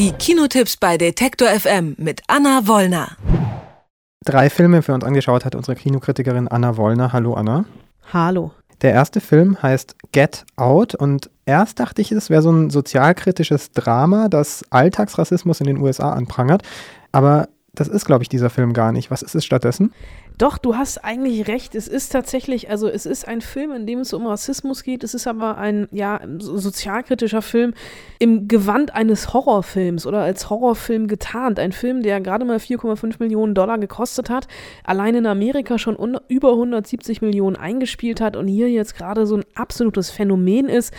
Die Kinotipps bei Detektor FM mit Anna Wollner. Drei Filme für uns angeschaut hat unsere Kinokritikerin Anna Wollner. Hallo Anna. Hallo. Der erste Film heißt Get Out und erst dachte ich, es wäre so ein sozialkritisches Drama, das Alltagsrassismus in den USA anprangert. Aber das ist, glaube ich, dieser Film gar nicht. Was ist es stattdessen? Doch, du hast eigentlich recht. Es ist tatsächlich, also es ist ein Film, in dem es um Rassismus geht. Es ist aber ein, ja, sozialkritischer Film im Gewand eines Horrorfilms oder als Horrorfilm getarnt. Ein Film, der gerade mal 4,5 Millionen Dollar gekostet hat, allein in Amerika schon über 170 Millionen eingespielt hat und hier jetzt gerade so ein absolutes Phänomen ist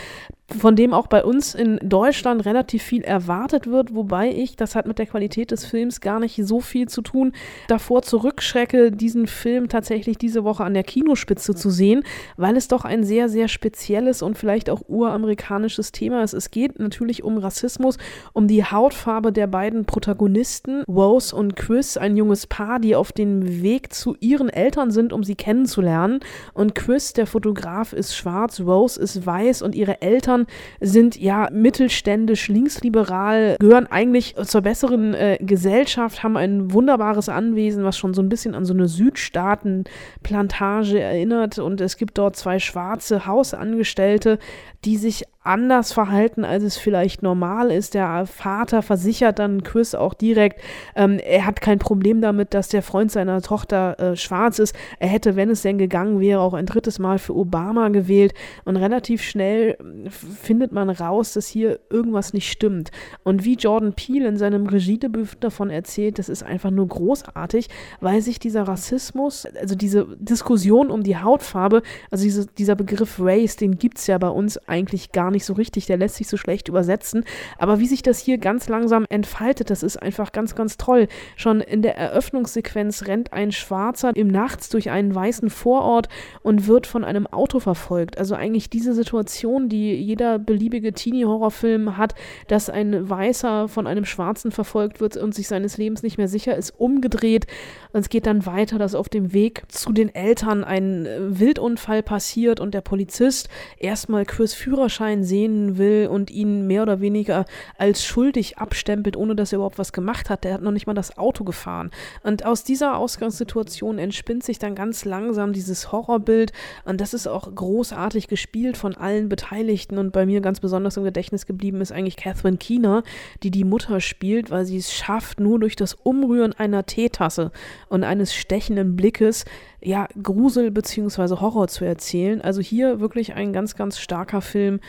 von dem auch bei uns in Deutschland relativ viel erwartet wird, wobei ich, das hat mit der Qualität des Films gar nicht so viel zu tun, davor zurückschrecke, diesen Film tatsächlich diese Woche an der Kinospitze zu sehen, weil es doch ein sehr, sehr spezielles und vielleicht auch uramerikanisches Thema ist. Es geht natürlich um Rassismus, um die Hautfarbe der beiden Protagonisten, Rose und Chris, ein junges Paar, die auf dem Weg zu ihren Eltern sind, um sie kennenzulernen. Und Chris, der Fotograf, ist schwarz, Rose ist weiß und ihre Eltern Eltern sind ja mittelständisch, linksliberal, gehören eigentlich zur besseren äh, Gesellschaft, haben ein wunderbares Anwesen, was schon so ein bisschen an so eine Südstaatenplantage erinnert. Und es gibt dort zwei schwarze Hausangestellte, die sich anders verhalten, als es vielleicht normal ist. Der Vater versichert dann Chris auch direkt, ähm, er hat kein Problem damit, dass der Freund seiner Tochter äh, schwarz ist. Er hätte, wenn es denn gegangen wäre, auch ein drittes Mal für Obama gewählt. Und relativ schnell findet man raus, dass hier irgendwas nicht stimmt. Und wie Jordan Peele in seinem Regiedebüt davon erzählt, das ist einfach nur großartig, weil sich dieser Rassismus, also diese Diskussion um die Hautfarbe, also diese, dieser Begriff Race, den gibt es ja bei uns eigentlich gar nicht so richtig, der lässt sich so schlecht übersetzen. Aber wie sich das hier ganz langsam entfaltet, das ist einfach ganz, ganz toll. Schon in der Eröffnungssequenz rennt ein Schwarzer im Nachts durch einen weißen Vorort und wird von einem Auto verfolgt. Also eigentlich diese Situation, die jeder beliebige Teenie-Horrorfilm hat, dass ein Weißer von einem Schwarzen verfolgt wird und sich seines Lebens nicht mehr sicher ist, umgedreht. Und es geht dann weiter, dass auf dem Weg zu den Eltern ein Wildunfall passiert und der Polizist erstmal Chris Führerschein sehen will und ihn mehr oder weniger als schuldig abstempelt, ohne dass er überhaupt was gemacht hat. Der hat noch nicht mal das Auto gefahren. Und aus dieser Ausgangssituation entspinnt sich dann ganz langsam dieses Horrorbild. Und das ist auch großartig gespielt von allen Beteiligten. Und bei mir ganz besonders im Gedächtnis geblieben ist eigentlich Catherine Keener, die die Mutter spielt, weil sie es schafft, nur durch das Umrühren einer Teetasse und eines stechenden Blickes ja, Grusel bzw. Horror zu erzählen. Also hier wirklich ein ganz, ganz starker Film,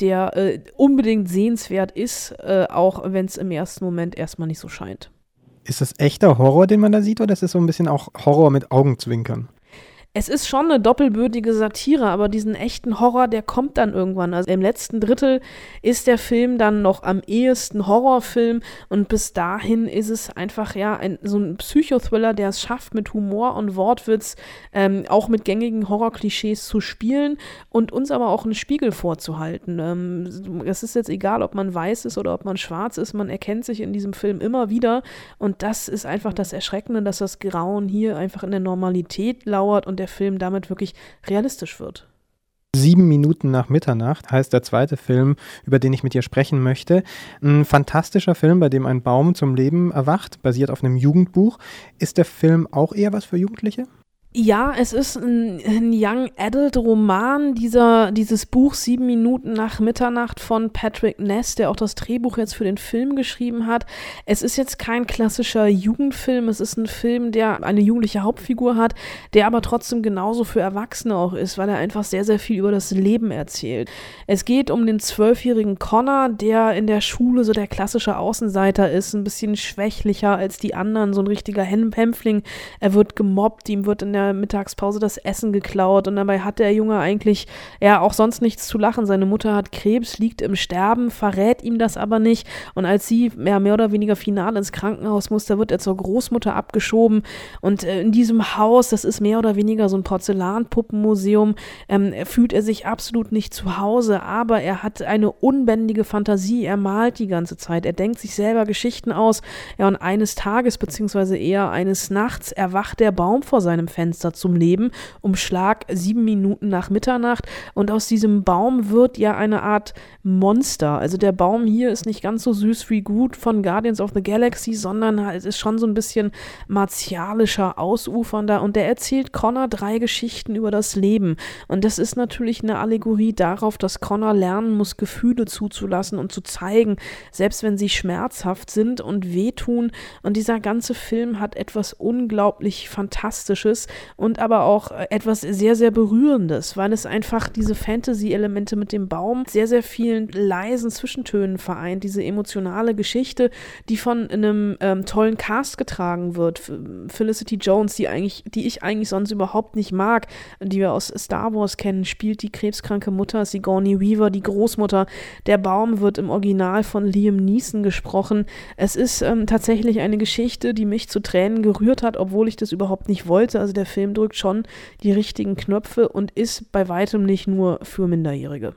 der äh, unbedingt sehenswert ist, äh, auch wenn es im ersten Moment erstmal nicht so scheint. Ist das echter Horror, den man da sieht, oder ist es so ein bisschen auch Horror mit Augenzwinkern? Es ist schon eine doppelbödige Satire, aber diesen echten Horror, der kommt dann irgendwann. Also im letzten Drittel ist der Film dann noch am ehesten Horrorfilm und bis dahin ist es einfach ja ein, so ein Psychothriller, der es schafft, mit Humor und Wortwitz ähm, auch mit gängigen Horrorklischees zu spielen und uns aber auch einen Spiegel vorzuhalten. Ähm, es ist jetzt egal, ob man weiß ist oder ob man schwarz ist, man erkennt sich in diesem Film immer wieder und das ist einfach das Erschreckende, dass das Grauen hier einfach in der Normalität lauert und der Film damit wirklich realistisch wird. Sieben Minuten nach Mitternacht heißt der zweite Film, über den ich mit dir sprechen möchte. Ein fantastischer Film, bei dem ein Baum zum Leben erwacht, basiert auf einem Jugendbuch. Ist der Film auch eher was für Jugendliche? Ja, es ist ein, ein Young Adult Roman, dieser, dieses Buch Sieben Minuten nach Mitternacht von Patrick Ness, der auch das Drehbuch jetzt für den Film geschrieben hat. Es ist jetzt kein klassischer Jugendfilm, es ist ein Film, der eine jugendliche Hauptfigur hat, der aber trotzdem genauso für Erwachsene auch ist, weil er einfach sehr, sehr viel über das Leben erzählt. Es geht um den zwölfjährigen Connor, der in der Schule so der klassische Außenseiter ist, ein bisschen schwächlicher als die anderen, so ein richtiger Hämpfling. Er wird gemobbt, ihm wird in der der Mittagspause das Essen geklaut und dabei hat der Junge eigentlich ja auch sonst nichts zu lachen. Seine Mutter hat Krebs, liegt im Sterben, verrät ihm das aber nicht. Und als sie ja, mehr oder weniger final ins Krankenhaus muss, da wird er zur Großmutter abgeschoben. Und äh, in diesem Haus, das ist mehr oder weniger so ein Porzellanpuppenmuseum, ähm, fühlt er sich absolut nicht zu Hause, aber er hat eine unbändige Fantasie, er malt die ganze Zeit, er denkt sich selber Geschichten aus, ja und eines Tages beziehungsweise eher eines Nachts erwacht der Baum vor seinem Fenster Zeitfenster zum Leben, um Schlag sieben Minuten nach Mitternacht. Und aus diesem Baum wird ja eine Art Monster. Also der Baum hier ist nicht ganz so süß wie gut von Guardians of the Galaxy, sondern halt ist schon so ein bisschen martialischer, ausufernder. Und der erzählt Connor drei Geschichten über das Leben. Und das ist natürlich eine Allegorie darauf, dass Connor lernen muss, Gefühle zuzulassen und zu zeigen, selbst wenn sie schmerzhaft sind und wehtun. Und dieser ganze Film hat etwas unglaublich Fantastisches und aber auch etwas sehr, sehr Berührendes, weil es einfach diese Fantasy-Elemente mit dem Baum sehr, sehr vielen leisen Zwischentönen vereint. Diese emotionale Geschichte, die von einem ähm, tollen Cast getragen wird. Felicity Jones, die eigentlich, die ich eigentlich sonst überhaupt nicht mag, die wir aus Star Wars kennen, spielt die krebskranke Mutter Sigourney Weaver, die Großmutter. Der Baum wird im Original von Liam Neeson gesprochen. Es ist ähm, tatsächlich eine Geschichte, die mich zu Tränen gerührt hat, obwohl ich das überhaupt nicht wollte. Also der Film drückt schon die richtigen Knöpfe und ist bei weitem nicht nur für Minderjährige.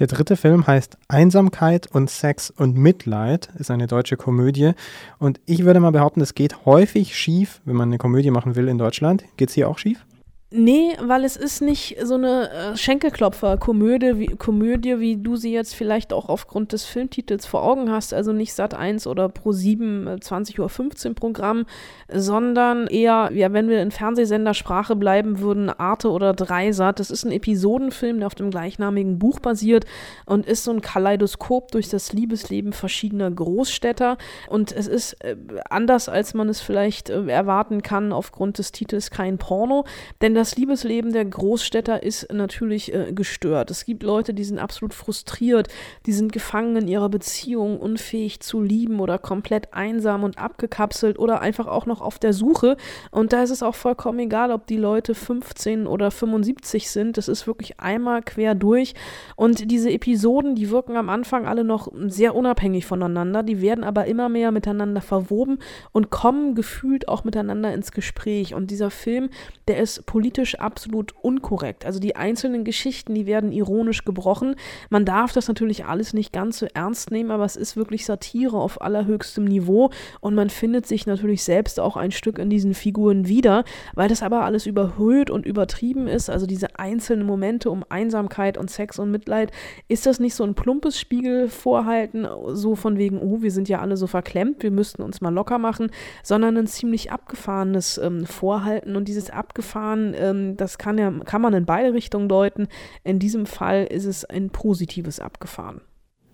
Der dritte Film heißt Einsamkeit und Sex und Mitleid, ist eine deutsche Komödie. Und ich würde mal behaupten, es geht häufig schief, wenn man eine Komödie machen will in Deutschland. Geht es hier auch schief? Nee, weil es ist nicht so eine äh, Schenkelklopfer-Komödie, wie, Komödie, wie du sie jetzt vielleicht auch aufgrund des Filmtitels vor Augen hast, also nicht Sat 1 oder Pro 7 äh, 20.15 Uhr Programm, sondern eher, ja, wenn wir in Fernsehsendersprache bleiben würden, Arte oder Dreisat. Das ist ein Episodenfilm, der auf dem gleichnamigen Buch basiert und ist so ein Kaleidoskop durch das Liebesleben verschiedener Großstädter. Und es ist äh, anders, als man es vielleicht äh, erwarten kann, aufgrund des Titels kein Porno, denn das Liebesleben der Großstädter ist natürlich äh, gestört. Es gibt Leute, die sind absolut frustriert, die sind gefangen in ihrer Beziehung, unfähig zu lieben oder komplett einsam und abgekapselt oder einfach auch noch auf der Suche. Und da ist es auch vollkommen egal, ob die Leute 15 oder 75 sind. Das ist wirklich einmal quer durch. Und diese Episoden, die wirken am Anfang alle noch sehr unabhängig voneinander. Die werden aber immer mehr miteinander verwoben und kommen gefühlt auch miteinander ins Gespräch. Und dieser Film, der ist politisch politisch absolut unkorrekt. Also die einzelnen Geschichten, die werden ironisch gebrochen. Man darf das natürlich alles nicht ganz so ernst nehmen, aber es ist wirklich Satire auf allerhöchstem Niveau und man findet sich natürlich selbst auch ein Stück in diesen Figuren wieder, weil das aber alles überhöht und übertrieben ist. Also diese einzelnen Momente um Einsamkeit und Sex und Mitleid, ist das nicht so ein plumpes Spiegelvorhalten, so von wegen, oh, wir sind ja alle so verklemmt, wir müssten uns mal locker machen, sondern ein ziemlich abgefahrenes ähm, Vorhalten und dieses abgefahren ähm, das kann, ja, kann man in beide Richtungen deuten. In diesem Fall ist es ein positives Abgefahren.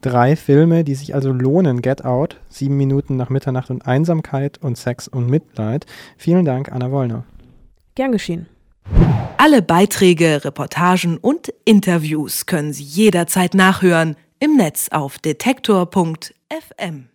Drei Filme, die sich also lohnen. Get Out, Sieben Minuten nach Mitternacht und Einsamkeit und Sex und Mitleid. Vielen Dank, Anna Wollner. Gern geschehen. Alle Beiträge, Reportagen und Interviews können Sie jederzeit nachhören im Netz auf detektor.fm.